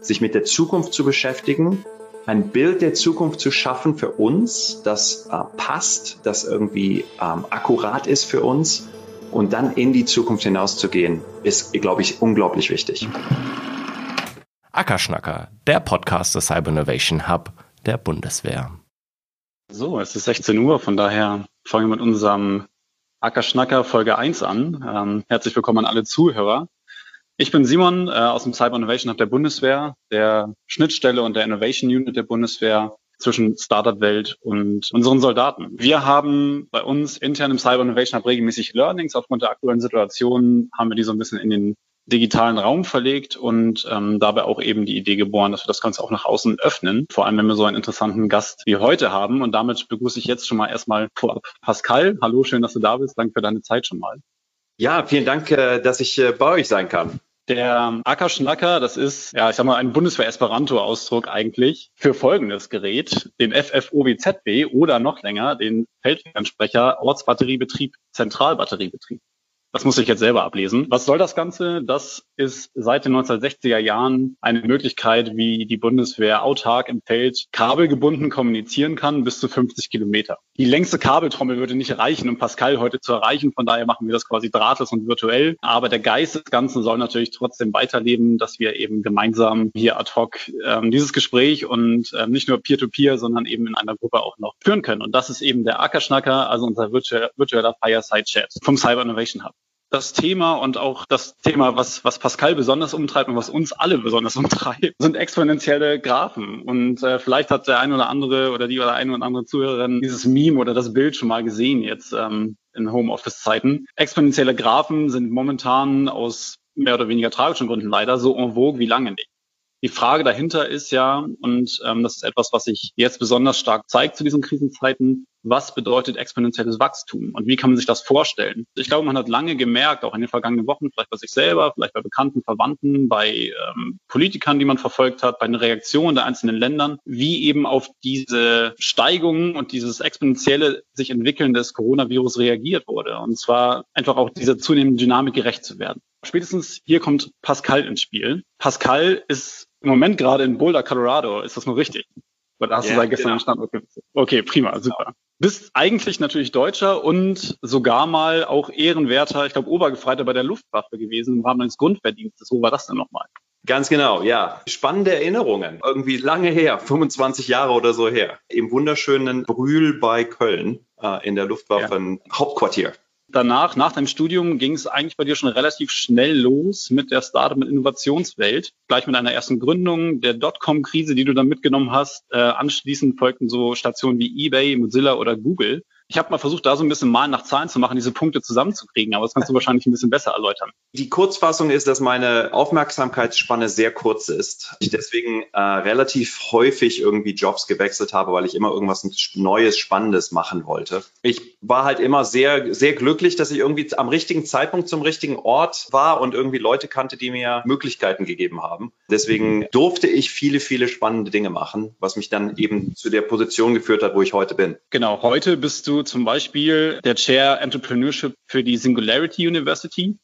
sich mit der Zukunft zu beschäftigen, ein Bild der Zukunft zu schaffen für uns, das äh, passt, das irgendwie ähm, akkurat ist für uns und dann in die Zukunft hinauszugehen, ist, glaube ich, unglaublich wichtig. Ackerschnacker, der Podcast des Cyber Innovation Hub der Bundeswehr. So, es ist 16 Uhr, von daher fangen wir mit unserem Ackerschnacker Folge 1 an. Ähm, herzlich willkommen an alle Zuhörer. Ich bin Simon äh, aus dem Cyber Innovation Hub der Bundeswehr, der Schnittstelle und der Innovation Unit der Bundeswehr zwischen Startup-Welt und unseren Soldaten. Wir haben bei uns intern im Cyber Innovation Hub regelmäßig Learnings. Aufgrund der aktuellen Situation haben wir die so ein bisschen in den digitalen Raum verlegt und ähm, dabei auch eben die Idee geboren, dass wir das Ganze auch nach außen öffnen. Vor allem, wenn wir so einen interessanten Gast wie heute haben. Und damit begrüße ich jetzt schon mal erstmal vorab Pascal. Hallo, schön, dass du da bist. Danke für deine Zeit schon mal. Ja, vielen Dank, äh, dass ich äh, bei euch sein kann. Der Ackerschnacker, das ist, ja, ich sag mal, ein Bundeswehr-Esperanto-Ausdruck eigentlich für folgendes Gerät, den FFOWZB oder noch länger den Feldfernsprecher Ortsbatteriebetrieb, Zentralbatteriebetrieb. Das muss ich jetzt selber ablesen. Was soll das Ganze? Das ist seit den 1960er Jahren eine Möglichkeit, wie die Bundeswehr autark im Feld kabelgebunden kommunizieren kann, bis zu 50 Kilometer. Die längste Kabeltrommel würde nicht reichen, um Pascal heute zu erreichen. Von daher machen wir das quasi drahtlos und virtuell. Aber der Geist des Ganzen soll natürlich trotzdem weiterleben, dass wir eben gemeinsam hier ad hoc ähm, dieses Gespräch und ähm, nicht nur Peer-to-Peer, -Peer, sondern eben in einer Gruppe auch noch führen können. Und das ist eben der Ackerschnacker, also unser virtueller Fireside-Chat vom Cyber Innovation Hub das Thema und auch das Thema, was, was Pascal besonders umtreibt und was uns alle besonders umtreibt, sind exponentielle Graphen. Und äh, vielleicht hat der ein oder andere oder die oder eine oder andere Zuhörerin dieses Meme oder das Bild schon mal gesehen jetzt ähm, in Homeoffice-Zeiten. Exponentielle Graphen sind momentan aus mehr oder weniger tragischen Gründen leider so en vogue wie lange nicht. Die Frage dahinter ist ja, und ähm, das ist etwas, was sich jetzt besonders stark zeigt zu diesen Krisenzeiten, was bedeutet exponentielles Wachstum und wie kann man sich das vorstellen? Ich glaube, man hat lange gemerkt, auch in den vergangenen Wochen, vielleicht bei sich selber, vielleicht bei bekannten Verwandten, bei ähm, Politikern, die man verfolgt hat, bei den Reaktionen der einzelnen Ländern, wie eben auf diese Steigungen und dieses exponentielle sich entwickeln des Coronavirus reagiert wurde. Und zwar einfach auch dieser zunehmenden Dynamik gerecht zu werden. Spätestens hier kommt Pascal ins Spiel. Pascal ist im Moment gerade in Boulder, Colorado. Ist das nur richtig? Oder hast ja, du seit gestern genau. Standort gewechselt? Okay, prima, super. Genau. Bist eigentlich natürlich Deutscher und sogar mal auch Ehrenwerter, ich glaube Obergefreiter bei der Luftwaffe gewesen im Rahmen deines Grundverdienstes. Wo war das denn nochmal? Ganz genau, ja. Spannende Erinnerungen. Irgendwie lange her, 25 Jahre oder so her. Im wunderschönen Brühl bei Köln äh, in der Luftwaffen-Hauptquartier. Danach, nach deinem Studium, ging es eigentlich bei dir schon relativ schnell los mit der Startup- und Innovationswelt. Gleich mit einer ersten Gründung, der Dotcom-Krise, die du dann mitgenommen hast. Äh, anschließend folgten so Stationen wie eBay, Mozilla oder Google. Ich habe mal versucht, da so ein bisschen mal nach Zahlen zu machen, diese Punkte zusammenzukriegen, aber das kannst du wahrscheinlich ein bisschen besser erläutern. Die Kurzfassung ist, dass meine Aufmerksamkeitsspanne sehr kurz ist. Ich deswegen äh, relativ häufig irgendwie Jobs gewechselt habe, weil ich immer irgendwas Neues, Spannendes machen wollte. Ich war halt immer sehr, sehr glücklich, dass ich irgendwie am richtigen Zeitpunkt zum richtigen Ort war und irgendwie Leute kannte, die mir Möglichkeiten gegeben haben. Deswegen durfte ich viele, viele spannende Dinge machen, was mich dann eben zu der Position geführt hat, wo ich heute bin. Genau, heute bist du zum Beispiel der Chair Entrepreneurship für die Singularity University.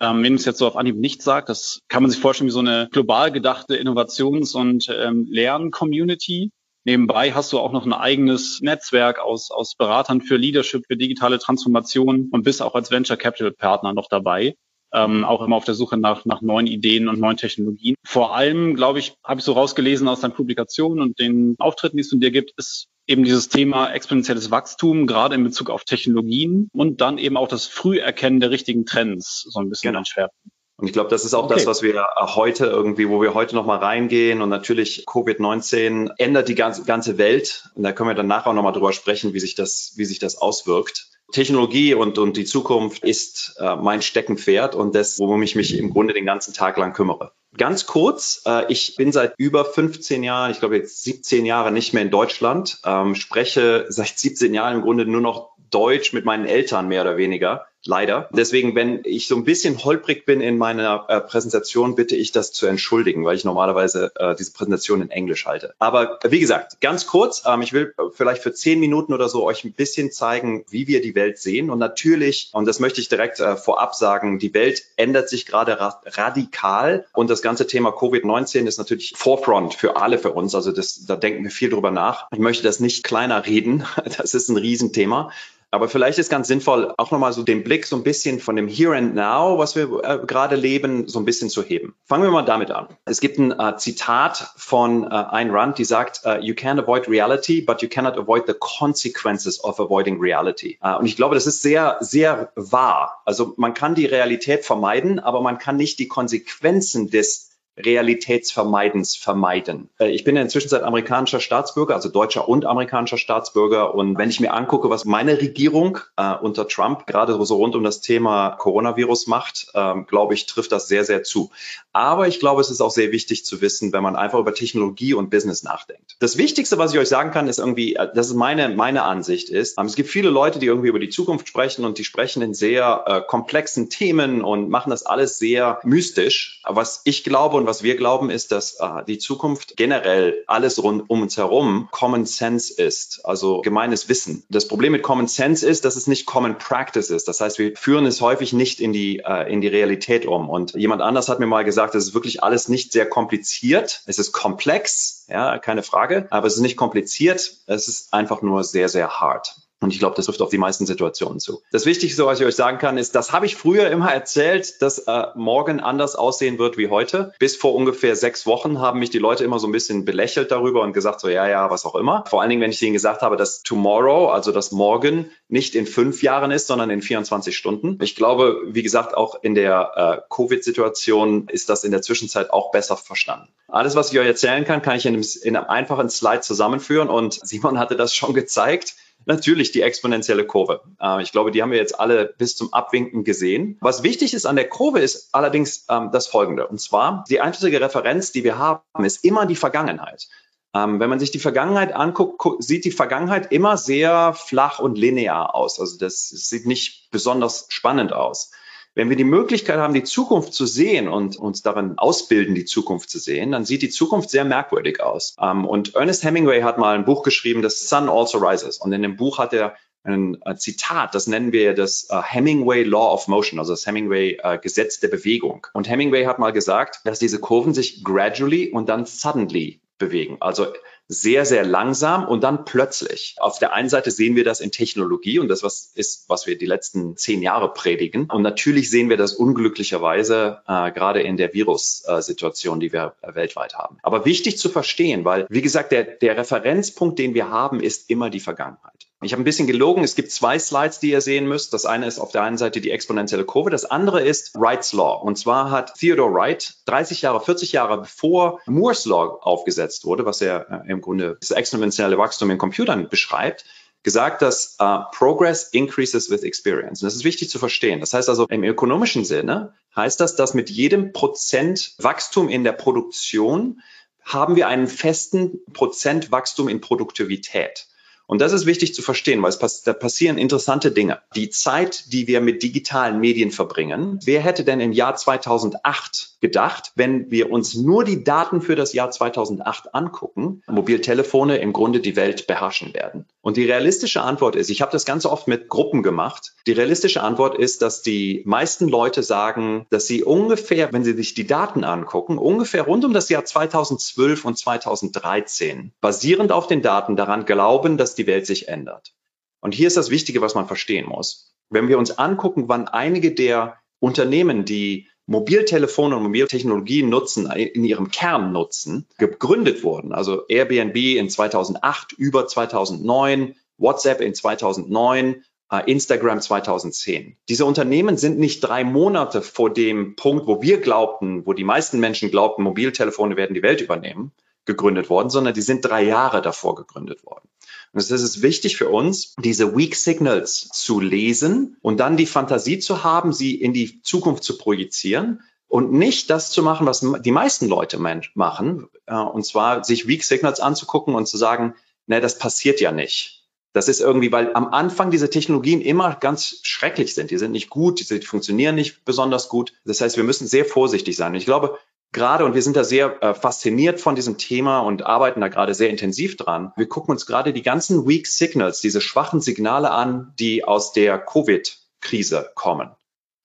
Ähm, wenn es jetzt so auf Anhieb nicht sagt, das kann man sich vorstellen wie so eine global gedachte Innovations- und ähm, Lern-Community. Nebenbei hast du auch noch ein eigenes Netzwerk aus, aus Beratern für Leadership, für digitale Transformation und bist auch als Venture Capital Partner noch dabei. Ähm, auch immer auf der Suche nach, nach neuen Ideen und neuen Technologien. Vor allem, glaube ich, habe ich so rausgelesen aus deinen Publikationen und den Auftritten, die es von dir gibt, ist eben dieses Thema exponentielles Wachstum, gerade in Bezug auf Technologien und dann eben auch das Früherkennen der richtigen Trends so ein bisschen genau. Schwerpunkt. Und ich glaube, das ist auch okay. das, was wir heute irgendwie, wo wir heute nochmal reingehen. Und natürlich Covid-19 ändert die ganze, ganze Welt. Und da können wir dann nachher auch nochmal drüber sprechen, wie sich das, wie sich das auswirkt. Technologie und, und die Zukunft ist äh, mein Steckenpferd und das, worum ich mich im Grunde den ganzen Tag lang kümmere. Ganz kurz, äh, ich bin seit über 15 Jahren, ich glaube jetzt 17 Jahre nicht mehr in Deutschland, ähm, spreche seit 17 Jahren im Grunde nur noch Deutsch mit meinen Eltern mehr oder weniger. Leider. Deswegen, wenn ich so ein bisschen holprig bin in meiner äh, Präsentation, bitte ich das zu entschuldigen, weil ich normalerweise äh, diese Präsentation in Englisch halte. Aber wie gesagt, ganz kurz, ähm, ich will vielleicht für zehn Minuten oder so euch ein bisschen zeigen, wie wir die Welt sehen. Und natürlich, und das möchte ich direkt äh, vorab sagen, die Welt ändert sich gerade ra radikal. Und das ganze Thema Covid-19 ist natürlich Forefront für alle für uns. Also das, da denken wir viel drüber nach. Ich möchte das nicht kleiner reden. Das ist ein Riesenthema. Aber vielleicht ist ganz sinnvoll, auch nochmal so den Blick so ein bisschen von dem Here and Now, was wir äh, gerade leben, so ein bisschen zu heben. Fangen wir mal damit an. Es gibt ein äh, Zitat von äh, Ayn Rand, die sagt, uh, you can avoid reality, but you cannot avoid the consequences of avoiding reality. Uh, und ich glaube, das ist sehr, sehr wahr. Also man kann die Realität vermeiden, aber man kann nicht die Konsequenzen des Realitätsvermeidens vermeiden. Äh, ich bin in der Zwischenzeit amerikanischer Staatsbürger, also deutscher und amerikanischer Staatsbürger. Und wenn ich mir angucke, was meine Regierung äh, unter Trump gerade so rund um das Thema Coronavirus macht, ähm, glaube ich, trifft das sehr, sehr zu. Aber ich glaube, es ist auch sehr wichtig zu wissen, wenn man einfach über Technologie und Business nachdenkt. Das Wichtigste, was ich euch sagen kann, ist irgendwie, äh, das ist meine, meine Ansicht ist, ähm, es gibt viele Leute, die irgendwie über die Zukunft sprechen und die sprechen in sehr äh, komplexen Themen und machen das alles sehr mystisch. Was ich glaube und was wir glauben, ist, dass äh, die Zukunft generell alles rund um uns herum Common Sense ist, also gemeines Wissen. Das Problem mit Common Sense ist, dass es nicht Common Practice ist. Das heißt, wir führen es häufig nicht in die, äh, in die Realität um. Und jemand anders hat mir mal gesagt, es ist wirklich alles nicht sehr kompliziert. Es ist komplex, ja, keine Frage, aber es ist nicht kompliziert. Es ist einfach nur sehr, sehr hart. Und ich glaube, das trifft auf die meisten Situationen zu. Das Wichtigste, was ich euch sagen kann, ist, das habe ich früher immer erzählt, dass äh, morgen anders aussehen wird wie heute. Bis vor ungefähr sechs Wochen haben mich die Leute immer so ein bisschen belächelt darüber und gesagt, so ja, ja, was auch immer. Vor allen Dingen, wenn ich ihnen gesagt habe, dass tomorrow, also das morgen, nicht in fünf Jahren ist, sondern in 24 Stunden. Ich glaube, wie gesagt, auch in der äh, Covid-Situation ist das in der Zwischenzeit auch besser verstanden. Alles, was ich euch erzählen kann, kann ich in einem, in einem einfachen Slide zusammenführen und Simon hatte das schon gezeigt. Natürlich die exponentielle Kurve. Äh, ich glaube, die haben wir jetzt alle bis zum Abwinken gesehen. Was wichtig ist an der Kurve ist allerdings ähm, das Folgende. Und zwar, die einzige Referenz, die wir haben, ist immer die Vergangenheit. Ähm, wenn man sich die Vergangenheit anguckt, sieht die Vergangenheit immer sehr flach und linear aus. Also das sieht nicht besonders spannend aus. Wenn wir die Möglichkeit haben, die Zukunft zu sehen und uns darin ausbilden, die Zukunft zu sehen, dann sieht die Zukunft sehr merkwürdig aus. Ähm, und Ernest Hemingway hat mal ein Buch geschrieben, das Sun Also Rises. Und in dem Buch hat er ein Zitat, das nennen wir das uh, Hemingway Law of Motion, also das Hemingway uh, Gesetz der Bewegung. Und Hemingway hat mal gesagt, dass diese Kurven sich gradually und dann suddenly bewegen. Also sehr, sehr langsam und dann plötzlich. Auf der einen Seite sehen wir das in Technologie und das was ist, was wir die letzten zehn Jahre predigen. Und natürlich sehen wir das unglücklicherweise äh, gerade in der Virus-Situation, die wir weltweit haben. Aber wichtig zu verstehen, weil, wie gesagt, der, der Referenzpunkt, den wir haben, ist immer die Vergangenheit. Ich habe ein bisschen gelogen. Es gibt zwei Slides, die ihr sehen müsst. Das eine ist auf der einen Seite die exponentielle Kurve. Das andere ist Wright's Law. Und zwar hat Theodore Wright 30 Jahre, 40 Jahre bevor Moore's Law aufgesetzt wurde, was er äh, im Grunde das exponentielle Wachstum in Computern beschreibt, gesagt, dass uh, Progress increases with experience. Und das ist wichtig zu verstehen. Das heißt also im ökonomischen Sinne heißt das, dass mit jedem Prozent Wachstum in der Produktion haben wir einen festen Prozentwachstum in Produktivität. Und das ist wichtig zu verstehen, weil es pass da passieren interessante Dinge. Die Zeit, die wir mit digitalen Medien verbringen, wer hätte denn im Jahr 2008 gedacht, wenn wir uns nur die Daten für das Jahr 2008 angucken, Mobiltelefone im Grunde die Welt beherrschen werden? Und die realistische Antwort ist, ich habe das ganz oft mit Gruppen gemacht, die realistische Antwort ist, dass die meisten Leute sagen, dass sie ungefähr, wenn sie sich die Daten angucken, ungefähr rund um das Jahr 2012 und 2013, basierend auf den Daten daran glauben, dass die Welt sich ändert. Und hier ist das Wichtige, was man verstehen muss. Wenn wir uns angucken, wann einige der Unternehmen, die Mobiltelefone und Mobiltechnologien nutzen, in ihrem Kern nutzen, gegründet wurden. Also Airbnb in 2008, über 2009, WhatsApp in 2009, äh, Instagram 2010. Diese Unternehmen sind nicht drei Monate vor dem Punkt, wo wir glaubten, wo die meisten Menschen glaubten, Mobiltelefone werden die Welt übernehmen, gegründet worden, sondern die sind drei Jahre davor gegründet worden. Und es ist wichtig für uns, diese Weak Signals zu lesen und dann die Fantasie zu haben, sie in die Zukunft zu projizieren und nicht das zu machen, was die meisten Leute machen, äh, und zwar sich Weak Signals anzugucken und zu sagen, ne, das passiert ja nicht. Das ist irgendwie, weil am Anfang diese Technologien immer ganz schrecklich sind. Die sind nicht gut, die funktionieren nicht besonders gut. Das heißt, wir müssen sehr vorsichtig sein. Und ich glaube, gerade, und wir sind da sehr äh, fasziniert von diesem Thema und arbeiten da gerade sehr intensiv dran. Wir gucken uns gerade die ganzen Weak Signals, diese schwachen Signale an, die aus der Covid-Krise kommen.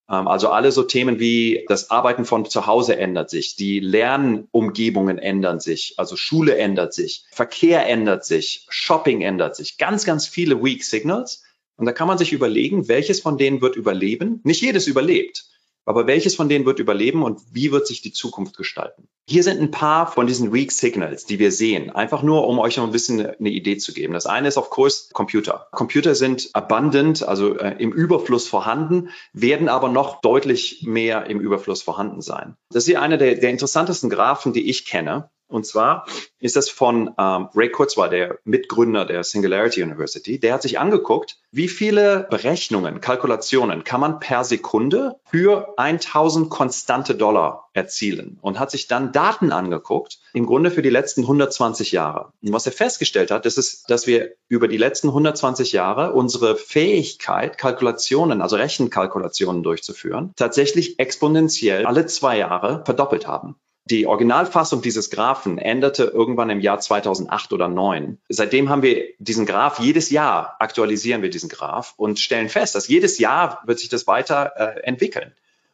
Ähm, also alle so Themen wie das Arbeiten von zu Hause ändert sich, die Lernumgebungen ändern sich, also Schule ändert sich, Verkehr ändert sich, Shopping ändert sich, ganz, ganz viele Weak Signals. Und da kann man sich überlegen, welches von denen wird überleben. Nicht jedes überlebt. Aber welches von denen wird überleben und wie wird sich die Zukunft gestalten? Hier sind ein paar von diesen Weak Signals, die wir sehen. Einfach nur, um euch noch ein bisschen eine Idee zu geben. Das eine ist, of course, Computer. Computer sind abundant, also äh, im Überfluss vorhanden, werden aber noch deutlich mehr im Überfluss vorhanden sein. Das ist hier einer der, der interessantesten Graphen, die ich kenne. Und zwar ist das von ähm, Ray Kurzweil, der Mitgründer der Singularity University. Der hat sich angeguckt, wie viele Berechnungen, Kalkulationen kann man per Sekunde für 1000 konstante Dollar erzielen und hat sich dann Daten angeguckt, im Grunde für die letzten 120 Jahre. Und was er festgestellt hat, ist, dass wir über die letzten 120 Jahre unsere Fähigkeit, Kalkulationen, also Rechenkalkulationen durchzuführen, tatsächlich exponentiell alle zwei Jahre verdoppelt haben. Die Originalfassung dieses Graphen änderte irgendwann im Jahr 2008 oder 2009. Seitdem haben wir diesen Graph, jedes Jahr aktualisieren wir diesen Graph und stellen fest, dass jedes Jahr wird sich das weiter äh, entwickeln.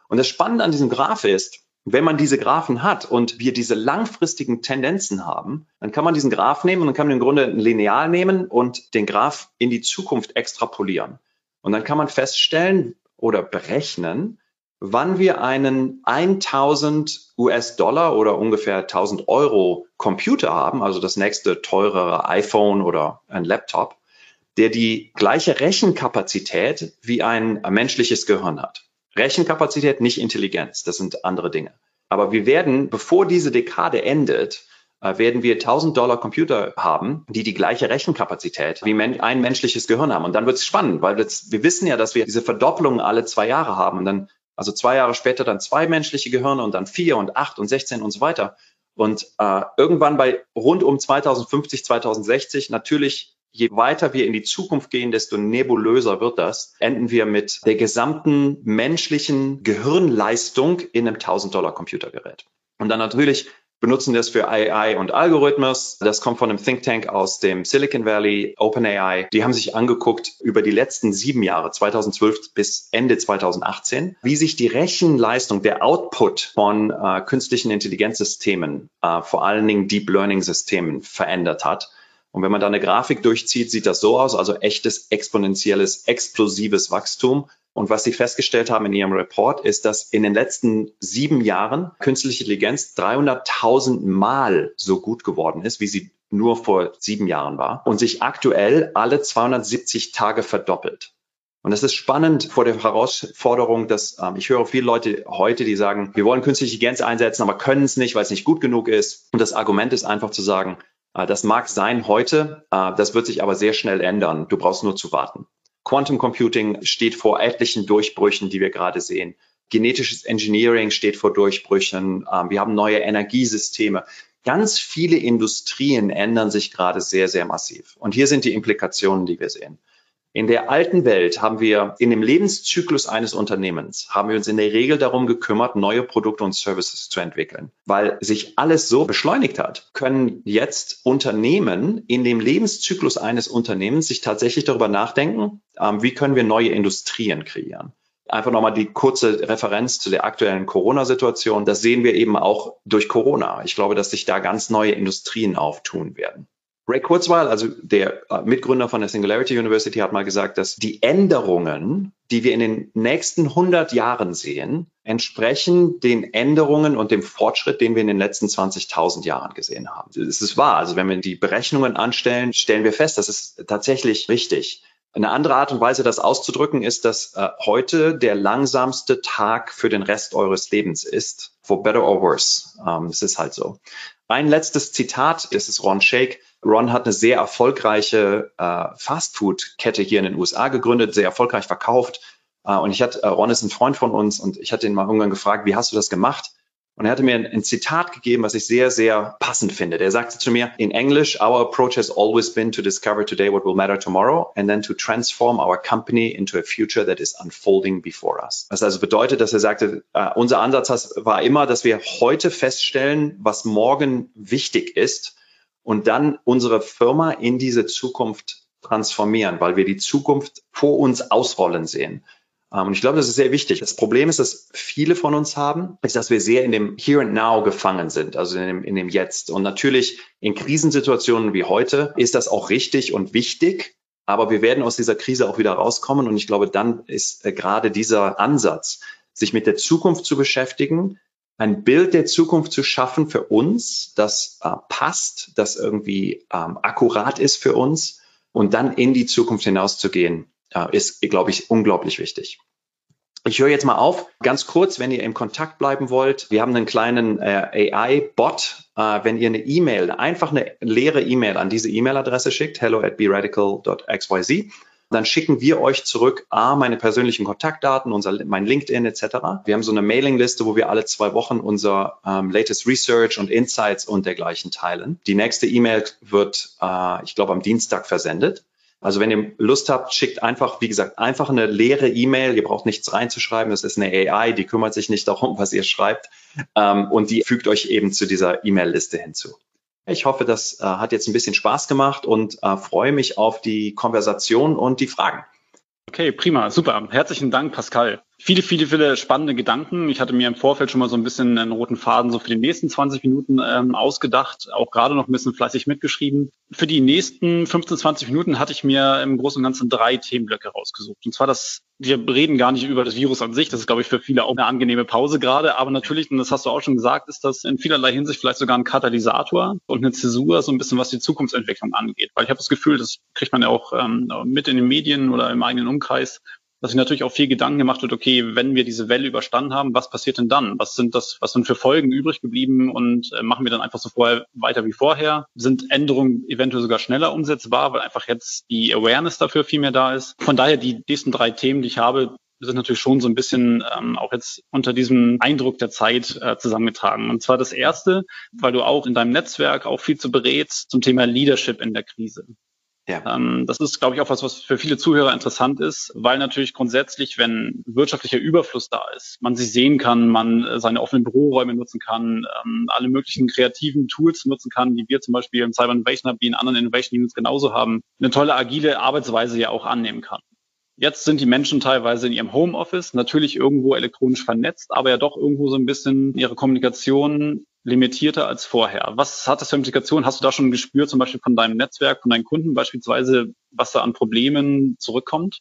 Und das Spannende an diesem Graph ist, wenn man diese Graphen hat und wir diese langfristigen Tendenzen haben, dann kann man diesen Graph nehmen und dann kann man im Grunde ein Lineal nehmen und den Graph in die Zukunft extrapolieren. Und dann kann man feststellen oder berechnen, wann wir einen 1000 US-Dollar oder ungefähr 1000 Euro Computer haben, also das nächste teurere iPhone oder ein Laptop, der die gleiche Rechenkapazität wie ein menschliches Gehirn hat. Rechenkapazität, nicht Intelligenz, das sind andere Dinge. Aber wir werden, bevor diese Dekade endet, äh, werden wir 1000 Dollar Computer haben, die die gleiche Rechenkapazität wie ein menschliches Gehirn haben. Und dann wird es spannend, weil wir wissen ja, dass wir diese Verdoppelung alle zwei Jahre haben. Und dann also zwei Jahre später dann zwei menschliche Gehirne und dann vier und acht und 16 und so weiter. Und äh, irgendwann bei rund um 2050, 2060 natürlich je weiter wir in die Zukunft gehen, desto nebulöser wird das, enden wir mit der gesamten menschlichen Gehirnleistung in einem 1000 Dollar Computergerät. Und dann natürlich benutzen das für AI und Algorithmus. Das kommt von einem Think Tank aus dem Silicon Valley, OpenAI. Die haben sich angeguckt über die letzten sieben Jahre, 2012 bis Ende 2018, wie sich die Rechenleistung, der Output von äh, künstlichen Intelligenzsystemen, äh, vor allen Dingen Deep Learning Systemen verändert hat. Und wenn man da eine Grafik durchzieht, sieht das so aus, also echtes exponentielles, explosives Wachstum. Und was sie festgestellt haben in ihrem Report, ist, dass in den letzten sieben Jahren künstliche Intelligenz 300.000 Mal so gut geworden ist, wie sie nur vor sieben Jahren war und sich aktuell alle 270 Tage verdoppelt. Und das ist spannend vor der Herausforderung, dass ähm, ich höre viele Leute heute, die sagen, wir wollen künstliche Intelligenz einsetzen, aber können es nicht, weil es nicht gut genug ist. Und das Argument ist einfach zu sagen, äh, das mag sein heute, äh, das wird sich aber sehr schnell ändern. Du brauchst nur zu warten. Quantum Computing steht vor etlichen Durchbrüchen, die wir gerade sehen. Genetisches Engineering steht vor Durchbrüchen. Ähm, wir haben neue Energiesysteme. Ganz viele Industrien ändern sich gerade sehr, sehr massiv. Und hier sind die Implikationen, die wir sehen. In der alten Welt haben wir in dem Lebenszyklus eines Unternehmens, haben wir uns in der Regel darum gekümmert, neue Produkte und Services zu entwickeln. Weil sich alles so beschleunigt hat, können jetzt Unternehmen in dem Lebenszyklus eines Unternehmens sich tatsächlich darüber nachdenken, ähm, wie können wir neue Industrien kreieren. Einfach nochmal die kurze Referenz zu der aktuellen Corona-Situation. Das sehen wir eben auch durch Corona. Ich glaube, dass sich da ganz neue Industrien auftun werden. Ray Kurzweil, also der äh, Mitgründer von der Singularity University, hat mal gesagt, dass die Änderungen, die wir in den nächsten 100 Jahren sehen, entsprechen den Änderungen und dem Fortschritt, den wir in den letzten 20.000 Jahren gesehen haben. Es ist wahr. Also wenn wir die Berechnungen anstellen, stellen wir fest, das ist tatsächlich richtig. Eine andere Art und Weise, das auszudrücken, ist, dass äh, heute der langsamste Tag für den Rest eures Lebens ist. For better or worse. Ähm, es ist halt so. Ein letztes Zitat, das ist Ron Shake. Ron hat eine sehr erfolgreiche äh, Fastfood-Kette hier in den USA gegründet, sehr erfolgreich verkauft. Äh, und ich hatte, äh, Ron ist ein Freund von uns und ich hatte ihn mal irgendwann gefragt, wie hast du das gemacht? Und er hatte mir ein, ein, Zitat gegeben, was ich sehr, sehr passend finde. Der sagte zu mir in Englisch, our approach has always been to discover today what will matter tomorrow and then to transform our company into a future that is unfolding before us. Was also bedeutet, dass er sagte, uh, unser Ansatz war immer, dass wir heute feststellen, was morgen wichtig ist und dann unsere Firma in diese Zukunft transformieren, weil wir die Zukunft vor uns ausrollen sehen. Ähm, und ich glaube, das ist sehr wichtig. Das Problem ist, dass viele von uns haben, ist, dass wir sehr in dem Here and Now gefangen sind, also in dem, in dem Jetzt. Und natürlich in Krisensituationen wie heute ist das auch richtig und wichtig. Aber wir werden aus dieser Krise auch wieder rauskommen. Und ich glaube, dann ist äh, gerade dieser Ansatz, sich mit der Zukunft zu beschäftigen, ein Bild der Zukunft zu schaffen für uns, das äh, passt, das irgendwie ähm, akkurat ist für uns und dann in die Zukunft hinauszugehen, äh, ist, glaube ich, unglaublich wichtig. Ich höre jetzt mal auf, ganz kurz, wenn ihr im Kontakt bleiben wollt. Wir haben einen kleinen äh, AI-Bot. Äh, wenn ihr eine E-Mail, einfach eine leere E-Mail an diese E-Mail-Adresse schickt, hello at beradical.xyz, dann schicken wir euch zurück A, meine persönlichen Kontaktdaten, unser, mein LinkedIn etc. Wir haben so eine Mailingliste, wo wir alle zwei Wochen unser ähm, latest Research und Insights und dergleichen teilen. Die nächste E-Mail wird, äh, ich glaube, am Dienstag versendet. Also wenn ihr Lust habt, schickt einfach, wie gesagt, einfach eine leere E-Mail. Ihr braucht nichts reinzuschreiben. Das ist eine AI, die kümmert sich nicht darum, was ihr schreibt. Ähm, und die fügt euch eben zu dieser E-Mail-Liste hinzu. Ich hoffe, das äh, hat jetzt ein bisschen Spaß gemacht und äh, freue mich auf die Konversation und die Fragen. Okay, prima, super. Herzlichen Dank, Pascal. Viele, viele, viele spannende Gedanken. Ich hatte mir im Vorfeld schon mal so ein bisschen einen roten Faden so für die nächsten 20 Minuten ähm, ausgedacht, auch gerade noch ein bisschen fleißig mitgeschrieben. Für die nächsten 15, 20 Minuten hatte ich mir im Großen und Ganzen drei Themenblöcke rausgesucht. Und zwar das, wir reden gar nicht über das Virus an sich. Das ist, glaube ich, für viele auch eine angenehme Pause gerade. Aber natürlich, und das hast du auch schon gesagt, ist das in vielerlei Hinsicht vielleicht sogar ein Katalysator und eine Zäsur, so ein bisschen was die Zukunftsentwicklung angeht. Weil ich habe das Gefühl, das kriegt man ja auch ähm, mit in den Medien oder im eigenen Umkreis, dass sich natürlich auch viel Gedanken gemacht wird, okay, wenn wir diese Welle überstanden haben, was passiert denn dann? Was sind das, was sind für Folgen übrig geblieben und äh, machen wir dann einfach so vorher weiter wie vorher? Sind Änderungen eventuell sogar schneller umsetzbar, weil einfach jetzt die Awareness dafür viel mehr da ist? Von daher die nächsten drei Themen, die ich habe, sind natürlich schon so ein bisschen ähm, auch jetzt unter diesem Eindruck der Zeit äh, zusammengetragen. Und zwar das erste, weil du auch in deinem Netzwerk auch viel zu berätst zum Thema Leadership in der Krise. Ja. Ähm, das ist, glaube ich, auch was, was für viele Zuhörer interessant ist, weil natürlich grundsätzlich, wenn wirtschaftlicher Überfluss da ist, man sich sehen kann, man äh, seine offenen Büroräume nutzen kann, ähm, alle möglichen kreativen Tools nutzen kann, die wir zum Beispiel im Cyber Innovation Hub, wie in anderen Innovation Units genauso haben, eine tolle agile Arbeitsweise ja auch annehmen kann. Jetzt sind die Menschen teilweise in ihrem Homeoffice, natürlich irgendwo elektronisch vernetzt, aber ja doch irgendwo so ein bisschen ihre Kommunikation limitierter als vorher. Was hat das für Implikationen? Hast du da schon ein Gespür zum Beispiel von deinem Netzwerk, von deinen Kunden beispielsweise, was da an Problemen zurückkommt?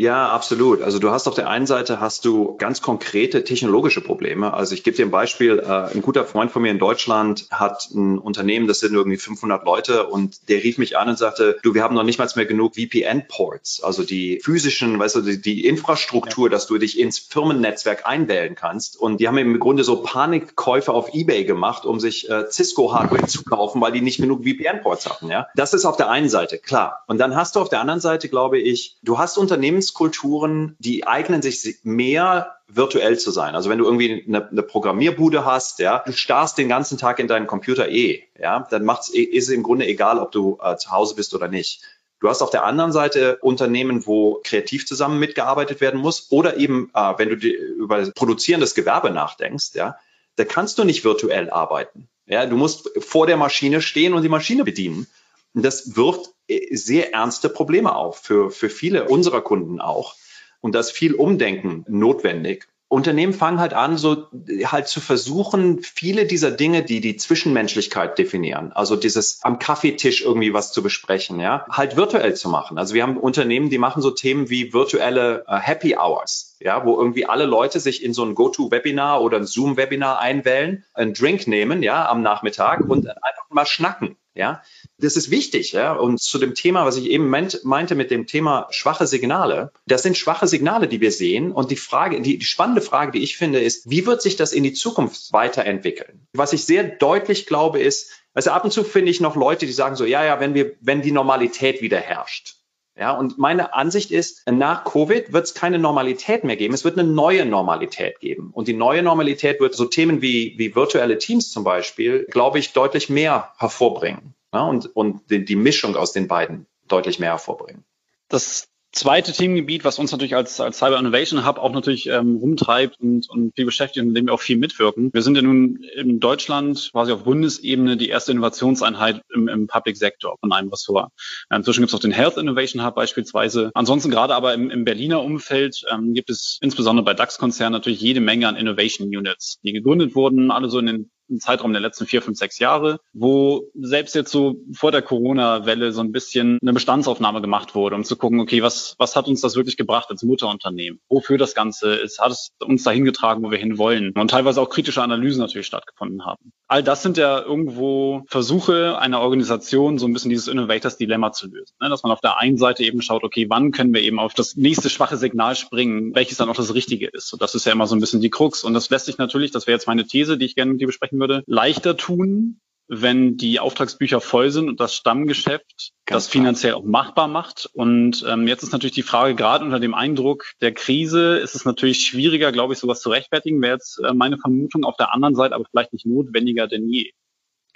Ja, absolut. Also du hast auf der einen Seite hast du ganz konkrete technologische Probleme. Also ich gebe dir ein Beispiel. Äh, ein guter Freund von mir in Deutschland hat ein Unternehmen, das sind irgendwie 500 Leute und der rief mich an und sagte, du, wir haben noch nicht mal mehr genug VPN-Ports, also die physischen, weißt du, die, die Infrastruktur, ja. dass du dich ins Firmennetzwerk einwählen kannst. Und die haben im Grunde so Panikkäufe auf eBay gemacht, um sich äh, Cisco-Hardware zu kaufen, weil die nicht genug VPN-Ports hatten. Ja, das ist auf der einen Seite klar. Und dann hast du auf der anderen Seite, glaube ich, du hast Unternehmen Unternehmenskulturen, die eignen sich mehr virtuell zu sein. Also wenn du irgendwie eine, eine, Programmierbude hast, ja, du starrst den ganzen Tag in deinen Computer eh, ja, dann macht's, ist es im Grunde egal, ob du äh, zu Hause bist oder nicht. Du hast auf der anderen Seite Unternehmen, wo kreativ zusammen mitgearbeitet werden muss oder eben, äh, wenn du über produzierendes Gewerbe nachdenkst, ja, da kannst du nicht virtuell arbeiten. Ja, du musst vor der Maschine stehen und die Maschine bedienen. Und das wirft sehr ernste Probleme auf für, für viele unserer Kunden auch. Und da ist viel Umdenken notwendig. Unternehmen fangen halt an, so halt zu versuchen, viele dieser Dinge, die die Zwischenmenschlichkeit definieren, also dieses am Kaffeetisch irgendwie was zu besprechen, ja, halt virtuell zu machen. Also wir haben Unternehmen, die machen so Themen wie virtuelle uh, Happy Hours, ja, wo irgendwie alle Leute sich in so ein GoTo-Webinar oder ein Zoom-Webinar einwählen, einen Drink nehmen, ja, am Nachmittag und einfach mal schnacken. Ja, das ist wichtig. Ja, und zu dem Thema, was ich eben meinte mit dem Thema schwache Signale, das sind schwache Signale, die wir sehen. Und die Frage, die, die spannende Frage, die ich finde, ist, wie wird sich das in die Zukunft weiterentwickeln? Was ich sehr deutlich glaube, ist, also ab und zu finde ich noch Leute, die sagen so, ja, ja, wenn wir, wenn die Normalität wieder herrscht, Ja, und meine Ansicht ist, nach Covid wird es keine Normalität mehr geben. Es wird eine neue Normalität geben. Und die neue Normalität wird so Themen wie, wie virtuelle Teams zum Beispiel, glaube ich, deutlich mehr hervorbringen. Ja, und und die, die Mischung aus den beiden deutlich mehr hervorbringen. Das zweite Themengebiet, was uns natürlich als, als Cyber Innovation Hub auch natürlich ähm, rumtreibt und, und viel beschäftigt und in dem wir auch viel mitwirken. Wir sind ja nun in Deutschland quasi auf Bundesebene die erste Innovationseinheit im, im Public Sector von einem Ressort. Inzwischen gibt es auch den Health Innovation Hub beispielsweise. Ansonsten gerade aber im, im Berliner Umfeld ähm, gibt es insbesondere bei DAX-Konzernen natürlich jede Menge an Innovation Units, die gegründet wurden, alle so in den einen Zeitraum der letzten vier, fünf, sechs Jahre, wo selbst jetzt so vor der Corona-Welle so ein bisschen eine Bestandsaufnahme gemacht wurde, um zu gucken, okay, was, was hat uns das wirklich gebracht als Mutterunternehmen? Wofür das Ganze ist? Hat es uns dahin getragen, wo wir hin wollen? Und teilweise auch kritische Analysen natürlich stattgefunden haben. All das sind ja irgendwo Versuche einer Organisation, so ein bisschen dieses Innovators-Dilemma zu lösen. Ne? Dass man auf der einen Seite eben schaut, okay, wann können wir eben auf das nächste schwache Signal springen, welches dann auch das Richtige ist. Und das ist ja immer so ein bisschen die Krux. Und das lässt sich natürlich, das wäre jetzt meine These, die ich gerne mit dir besprechen würde, leichter tun, wenn die Auftragsbücher voll sind und das Stammgeschäft Ganz das finanziell auch machbar macht. Und ähm, jetzt ist natürlich die Frage, gerade unter dem Eindruck der Krise ist es natürlich schwieriger, glaube ich, sowas zu rechtfertigen, wäre jetzt äh, meine Vermutung. Auf der anderen Seite aber vielleicht nicht notwendiger denn je.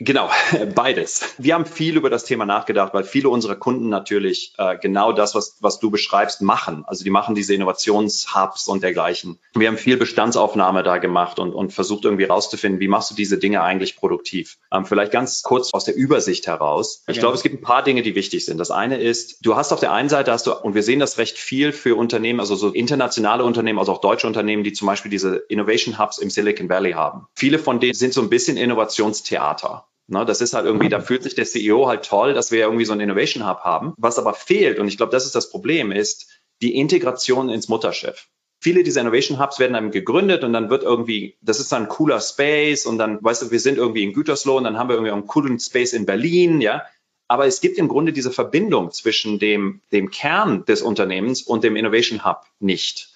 Genau, beides. Wir haben viel über das Thema nachgedacht, weil viele unserer Kunden natürlich äh, genau das, was, was du beschreibst, machen. Also die machen diese Innovationshubs und dergleichen. Wir haben viel Bestandsaufnahme da gemacht und, und versucht irgendwie rauszufinden, wie machst du diese Dinge eigentlich produktiv. Ähm, vielleicht ganz kurz aus der Übersicht heraus. Ich ja. glaube, es gibt ein paar Dinge, die wichtig sind. Das eine ist, du hast auf der einen Seite hast du, und wir sehen das recht viel für Unternehmen, also so internationale Unternehmen, also auch deutsche Unternehmen, die zum Beispiel diese Innovation Hubs im Silicon Valley haben. Viele von denen sind so ein bisschen Innovationstheater. Ne, das ist halt irgendwie, da fühlt sich der CEO halt toll, dass wir irgendwie so einen Innovation Hub haben. Was aber fehlt, und ich glaube, das ist das Problem, ist die Integration ins Mutterschiff. Viele dieser Innovation Hubs werden dann gegründet und dann wird irgendwie, das ist dann ein cooler Space und dann, weißt du, wir sind irgendwie in Gütersloh und dann haben wir irgendwie einen coolen Space in Berlin, ja. Aber es gibt im Grunde diese Verbindung zwischen dem, dem Kern des Unternehmens und dem Innovation Hub nicht.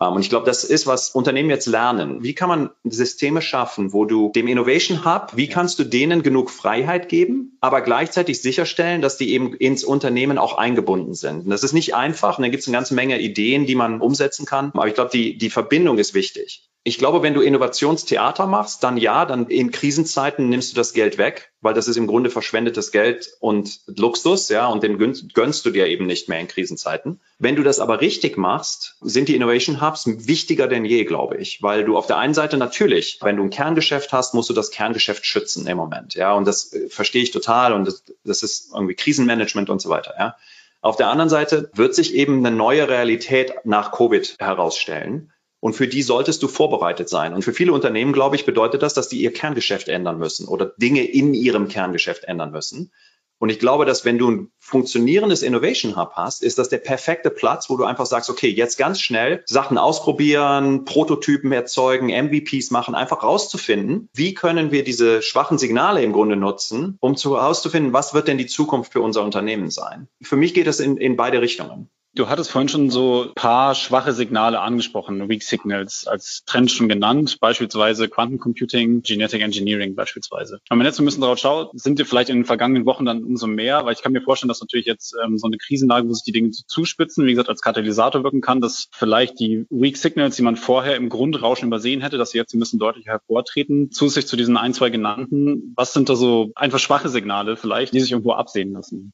Ähm, und ich glaube, das ist, was Unternehmen jetzt lernen. Wie kann man Systeme schaffen, wo du dem Innovation Hub, wie kannst du denen genug Freiheit geben, aber gleichzeitig sicherstellen, dass die eben ins Unternehmen auch eingebunden sind. Und das ist nicht einfach. Und da gibt es eine ganze Menge Ideen, die man umsetzen kann. Aber ich glaube, die, die Verbindung ist wichtig. Ich glaube, wenn du Innovationstheater machst, dann ja, dann in Krisenzeiten nimmst du das Geld weg, weil das ist im Grunde verschwendetes Geld und Luxus, ja, und den gönnst du dir eben nicht mehr in Krisenzeiten. Wenn du das aber richtig machst, sind die Innovation Hubs wichtiger denn je, glaube ich, weil du auf der einen Seite natürlich, wenn du ein Kerngeschäft hast, musst du das Kerngeschäft schützen im Moment, ja, und das äh, verstehe ich total und das, das ist irgendwie Krisenmanagement und so weiter, ja. Auf der anderen Seite wird sich eben eine neue Realität nach Covid herausstellen. Und für die solltest du vorbereitet sein. Und für viele Unternehmen, glaube ich, bedeutet das, dass die ihr Kerngeschäft ändern müssen oder Dinge in ihrem Kerngeschäft ändern müssen. Und ich glaube, dass wenn du ein funktionierendes Innovation Hub hast, ist das der perfekte Platz, wo du einfach sagst, okay, jetzt ganz schnell Sachen ausprobieren, Prototypen erzeugen, MVPs machen, einfach rauszufinden, wie können wir diese schwachen Signale im Grunde nutzen, um zu herauszufinden, was wird denn die Zukunft für unser Unternehmen sein. Für mich geht es in, in beide Richtungen. Du hattest vorhin schon so paar schwache Signale angesprochen, Weak Signals als Trend schon genannt, beispielsweise Quantencomputing, Genetic Engineering beispielsweise. Wenn man jetzt ein bisschen darauf schaut, sind dir vielleicht in den vergangenen Wochen dann umso mehr, weil ich kann mir vorstellen, dass natürlich jetzt ähm, so eine Krisenlage, wo sich die Dinge zuspitzen, wie gesagt, als Katalysator wirken kann, dass vielleicht die Weak Signals, die man vorher im Grundrauschen übersehen hätte, dass sie jetzt ein bisschen deutlicher hervortreten, zusätzlich zu diesen ein, zwei genannten. Was sind da so einfach schwache Signale vielleicht, die sich irgendwo absehen lassen?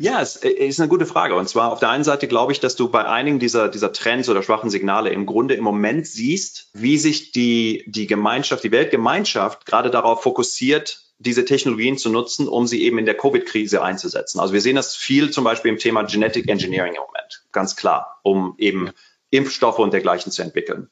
Ja, es äh, ist eine gute Frage. Und zwar auf der einen Seite glaube ich, dass du bei einigen dieser, dieser Trends oder schwachen Signale im Grunde im Moment siehst, wie sich die, die Gemeinschaft, die Weltgemeinschaft gerade darauf fokussiert, diese Technologien zu nutzen, um sie eben in der Covid-Krise einzusetzen. Also wir sehen das viel zum Beispiel im Thema Genetic Engineering im Moment, ganz klar, um eben Impfstoffe und dergleichen zu entwickeln.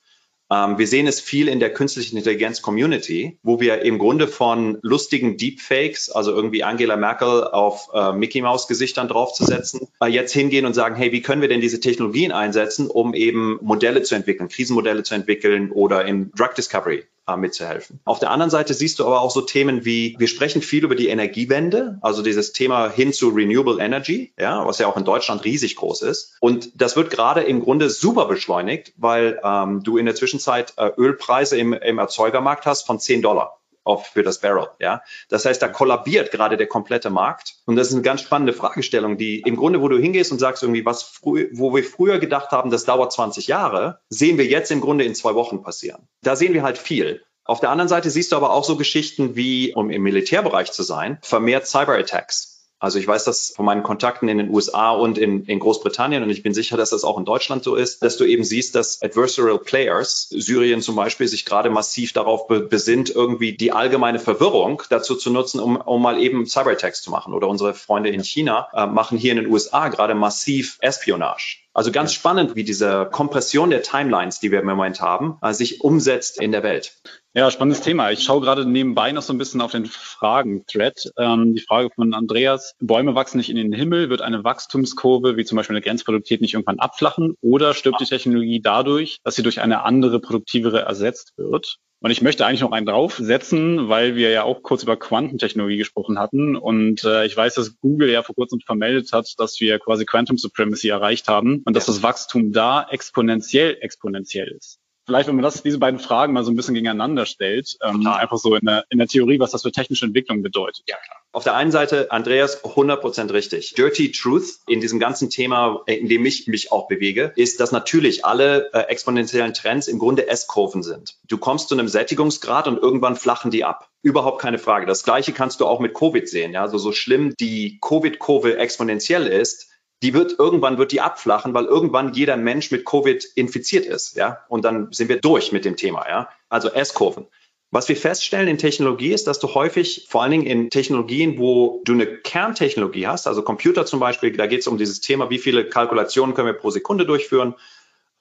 Ähm, wir sehen es viel in der künstlichen Intelligenz Community, wo wir im Grunde von lustigen Deepfakes, also irgendwie Angela Merkel auf äh, Mickey Maus Gesichtern draufzusetzen, äh, jetzt hingehen und sagen, hey, wie können wir denn diese Technologien einsetzen, um eben Modelle zu entwickeln, Krisenmodelle zu entwickeln oder in Drug Discovery äh, mitzuhelfen. Auf der anderen Seite siehst du aber auch so Themen wie, wir sprechen viel über die Energiewende, also dieses Thema hin zu Renewable Energy, ja, was ja auch in Deutschland riesig groß ist. Und das wird gerade im Grunde super beschleunigt, weil ähm, du in der Zwischenzeit äh, Ölpreise im, im Erzeugermarkt hast von 10 Dollar auf, für das Barrel. Ja, das heißt, da kollabiert gerade der komplette Markt. Und das ist eine ganz spannende Fragestellung, die im Grunde, wo du hingehst und sagst irgendwie, was früh, wo wir früher gedacht haben, das dauert 20 Jahre, sehen wir jetzt im Grunde in zwei Wochen passieren. Da sehen wir halt viel. Auf der anderen Seite siehst du aber auch so Geschichten wie, um im Militärbereich zu sein, vermehrt Cyberattacks. Also ich weiß das von meinen Kontakten in den USA und in, in Großbritannien und ich bin sicher, dass das auch in Deutschland so ist, dass du eben siehst, dass adversarial players, Syrien zum Beispiel, sich gerade massiv darauf be besinnt, irgendwie die allgemeine Verwirrung dazu zu nutzen, um, um mal eben Cyberattacks zu machen. Oder unsere Freunde in China äh, machen hier in den USA gerade massiv Espionage. Also ganz spannend, wie diese Kompression der Timelines, die wir im Moment haben, äh, sich umsetzt in der Welt. Ja, spannendes Thema. Ich schaue gerade nebenbei noch so ein bisschen auf den Fragen-Thread. Ähm, die Frage von Andreas, Bäume wachsen nicht in den Himmel, wird eine Wachstumskurve wie zum Beispiel eine Grenzproduktivität nicht irgendwann abflachen oder stirbt die Technologie dadurch, dass sie durch eine andere, produktivere ersetzt wird? Und ich möchte eigentlich noch einen draufsetzen, weil wir ja auch kurz über Quantentechnologie gesprochen hatten. Und äh, ich weiß, dass Google ja vor kurzem vermeldet hat, dass wir quasi Quantum Supremacy erreicht haben und dass das Wachstum da exponentiell exponentiell ist vielleicht, wenn man das, diese beiden Fragen mal so ein bisschen gegeneinander stellt, ähm, einfach so in der, in der Theorie, was das für technische Entwicklung bedeutet. Ja, klar. Auf der einen Seite, Andreas, 100% richtig. Dirty Truth in diesem ganzen Thema, äh, in dem ich mich auch bewege, ist, dass natürlich alle äh, exponentiellen Trends im Grunde S-Kurven sind. Du kommst zu einem Sättigungsgrad und irgendwann flachen die ab. Überhaupt keine Frage. Das Gleiche kannst du auch mit Covid sehen. Ja, also so schlimm die Covid-Kurve exponentiell ist, die wird irgendwann wird die abflachen, weil irgendwann jeder Mensch mit Covid infiziert ist, ja. Und dann sind wir durch mit dem Thema, ja. Also S-Kurven. Was wir feststellen in Technologie ist, dass du häufig, vor allen Dingen in Technologien, wo du eine Kerntechnologie hast, also Computer zum Beispiel, da geht es um dieses Thema, wie viele Kalkulationen können wir pro Sekunde durchführen.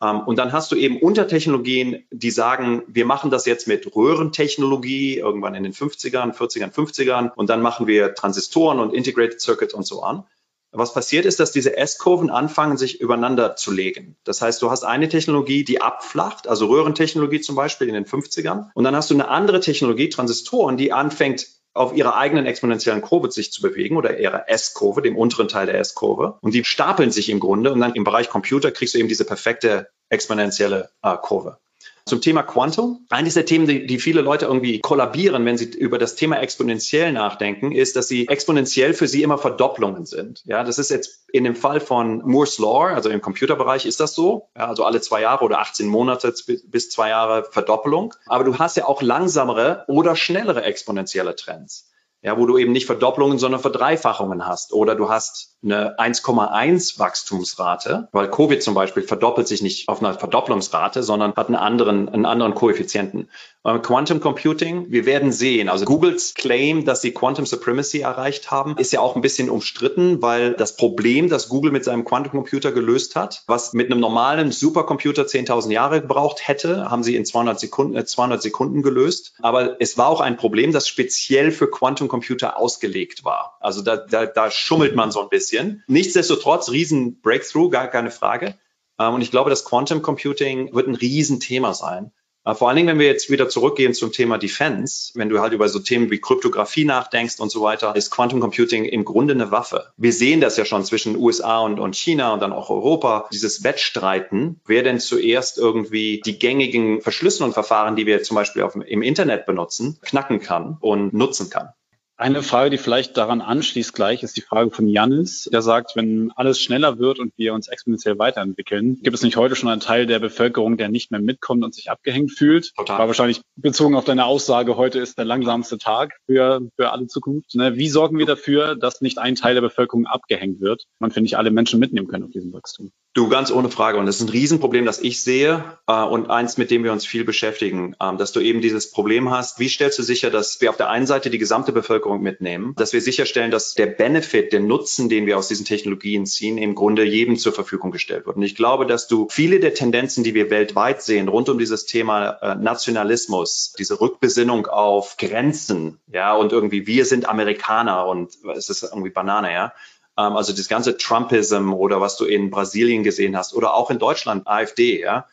Ähm, und dann hast du eben Untertechnologien, die sagen, wir machen das jetzt mit Röhrentechnologie, irgendwann in den 50ern, 40ern, 50ern, und dann machen wir Transistoren und Integrated Circuits und so an. Was passiert ist, dass diese S-Kurven anfangen, sich übereinander zu legen. Das heißt, du hast eine Technologie, die abflacht, also Röhrentechnologie zum Beispiel in den 50ern. Und dann hast du eine andere Technologie, Transistoren, die anfängt, auf ihrer eigenen exponentiellen Kurve sich zu bewegen oder ihrer S-Kurve, dem unteren Teil der S-Kurve. Und die stapeln sich im Grunde. Und dann im Bereich Computer kriegst du eben diese perfekte exponentielle äh, Kurve. Zum Thema Quantum. Eines der Themen, die, die viele Leute irgendwie kollabieren, wenn sie über das Thema exponentiell nachdenken, ist, dass sie exponentiell für sie immer Verdopplungen sind. Ja, das ist jetzt in dem Fall von Moore's Law, also im Computerbereich ist das so. Ja, also alle zwei Jahre oder 18 Monate bis zwei Jahre Verdoppelung. Aber du hast ja auch langsamere oder schnellere exponentielle Trends ja, wo du eben nicht Verdopplungen, sondern Verdreifachungen hast. Oder du hast eine 1,1 Wachstumsrate, weil Covid zum Beispiel verdoppelt sich nicht auf einer Verdopplungsrate, sondern hat einen anderen, einen anderen Koeffizienten. Ähm, Quantum Computing, wir werden sehen. Also Googles Claim, dass sie Quantum Supremacy erreicht haben, ist ja auch ein bisschen umstritten, weil das Problem, das Google mit seinem Quantum Computer gelöst hat, was mit einem normalen Supercomputer 10.000 Jahre gebraucht hätte, haben sie in 200 Sekunden, äh, 200 Sekunden gelöst. Aber es war auch ein Problem, das speziell für Quantum Computer ausgelegt war. Also da, da, da schummelt man so ein bisschen. Nichtsdestotrotz, riesen Breakthrough, gar keine Frage. Ähm, und ich glaube, das Quantum Computing wird ein Riesenthema sein. Äh, vor allen Dingen, wenn wir jetzt wieder zurückgehen zum Thema Defense, wenn du halt über so Themen wie Kryptographie nachdenkst und so weiter, ist Quantum Computing im Grunde eine Waffe. Wir sehen das ja schon zwischen USA und, und China und dann auch Europa, dieses Wettstreiten, wer denn zuerst irgendwie die gängigen Verschlüsselungsverfahren, die wir zum Beispiel auf, im Internet benutzen, knacken kann und nutzen kann. Eine Frage, die vielleicht daran anschließt gleich, ist die Frage von Janis, der sagt, wenn alles schneller wird und wir uns exponentiell weiterentwickeln, gibt es nicht heute schon einen Teil der Bevölkerung, der nicht mehr mitkommt und sich abgehängt fühlt? Total. War wahrscheinlich bezogen auf deine Aussage, heute ist der langsamste Tag für, für alle Zukunft. Ne? Wie sorgen wir dafür, dass nicht ein Teil der Bevölkerung abgehängt wird und wir nicht alle Menschen mitnehmen können auf diesem Wachstum? Du, ganz ohne Frage. Und das ist ein Riesenproblem, das ich sehe äh, und eins, mit dem wir uns viel beschäftigen, ähm, dass du eben dieses Problem hast. Wie stellst du sicher, dass wir auf der einen Seite die gesamte Bevölkerung mitnehmen, dass wir sicherstellen, dass der Benefit, der Nutzen, den wir aus diesen Technologien ziehen, im Grunde jedem zur Verfügung gestellt wird. Und ich glaube, dass du viele der Tendenzen, die wir weltweit sehen, rund um dieses Thema äh, Nationalismus, diese Rückbesinnung auf Grenzen, ja, und irgendwie wir sind Amerikaner und es ist irgendwie Banane, ja, ähm, also das ganze Trumpism oder was du in Brasilien gesehen hast oder auch in Deutschland, AfD, ja.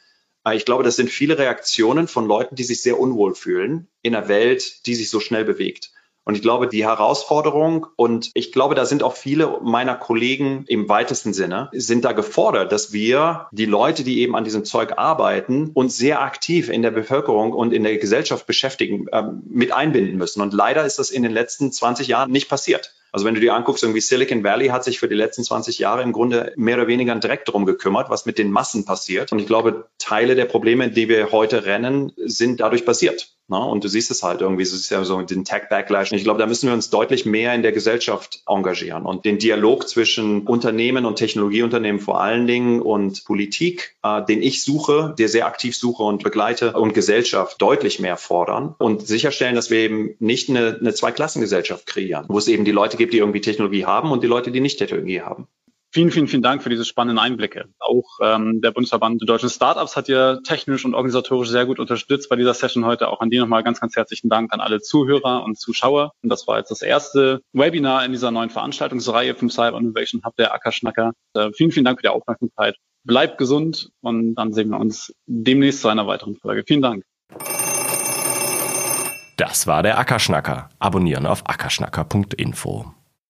Äh, ich glaube, das sind viele Reaktionen von Leuten, die sich sehr unwohl fühlen in einer Welt, die sich so schnell bewegt. Und ich glaube, die Herausforderung und ich glaube, da sind auch viele meiner Kollegen im weitesten Sinne, sind da gefordert, dass wir die Leute, die eben an diesem Zeug arbeiten, uns sehr aktiv in der Bevölkerung und in der Gesellschaft beschäftigen, äh, mit einbinden müssen. Und leider ist das in den letzten 20 Jahren nicht passiert. Also wenn du dir anguckst, irgendwie Silicon Valley hat sich für die letzten 20 Jahre im Grunde mehr oder weniger direkt darum gekümmert, was mit den Massen passiert. Und ich glaube, Teile der Probleme, die wir heute rennen, sind dadurch passiert. Ne? Und du siehst es halt irgendwie, es ist ja so den Tech-Backlash. Ich glaube, da müssen wir uns deutlich mehr in der Gesellschaft engagieren und den Dialog zwischen Unternehmen und Technologieunternehmen vor allen Dingen und Politik, äh, den ich suche, der sehr aktiv suche und begleite und Gesellschaft deutlich mehr fordern und sicherstellen, dass wir eben nicht eine, eine Zweiklassengesellschaft kreieren, wo es eben die Leute gibt, die irgendwie Technologie haben und die Leute, die nicht Technologie haben. Vielen, vielen, vielen Dank für diese spannenden Einblicke. Auch ähm, der Bundesverband der deutschen Startups hat ja technisch und organisatorisch sehr gut unterstützt bei dieser Session heute. Auch an dir nochmal ganz, ganz herzlichen Dank an alle Zuhörer und Zuschauer. Und das war jetzt das erste Webinar in dieser neuen Veranstaltungsreihe vom Cyber Innovation Hub der Ackerschnacker. Äh, vielen, vielen Dank für die Aufmerksamkeit. Bleibt gesund und dann sehen wir uns demnächst zu einer weiteren Folge. Vielen Dank. Das war der Ackerschnacker. Abonnieren auf ackerschnacker.info.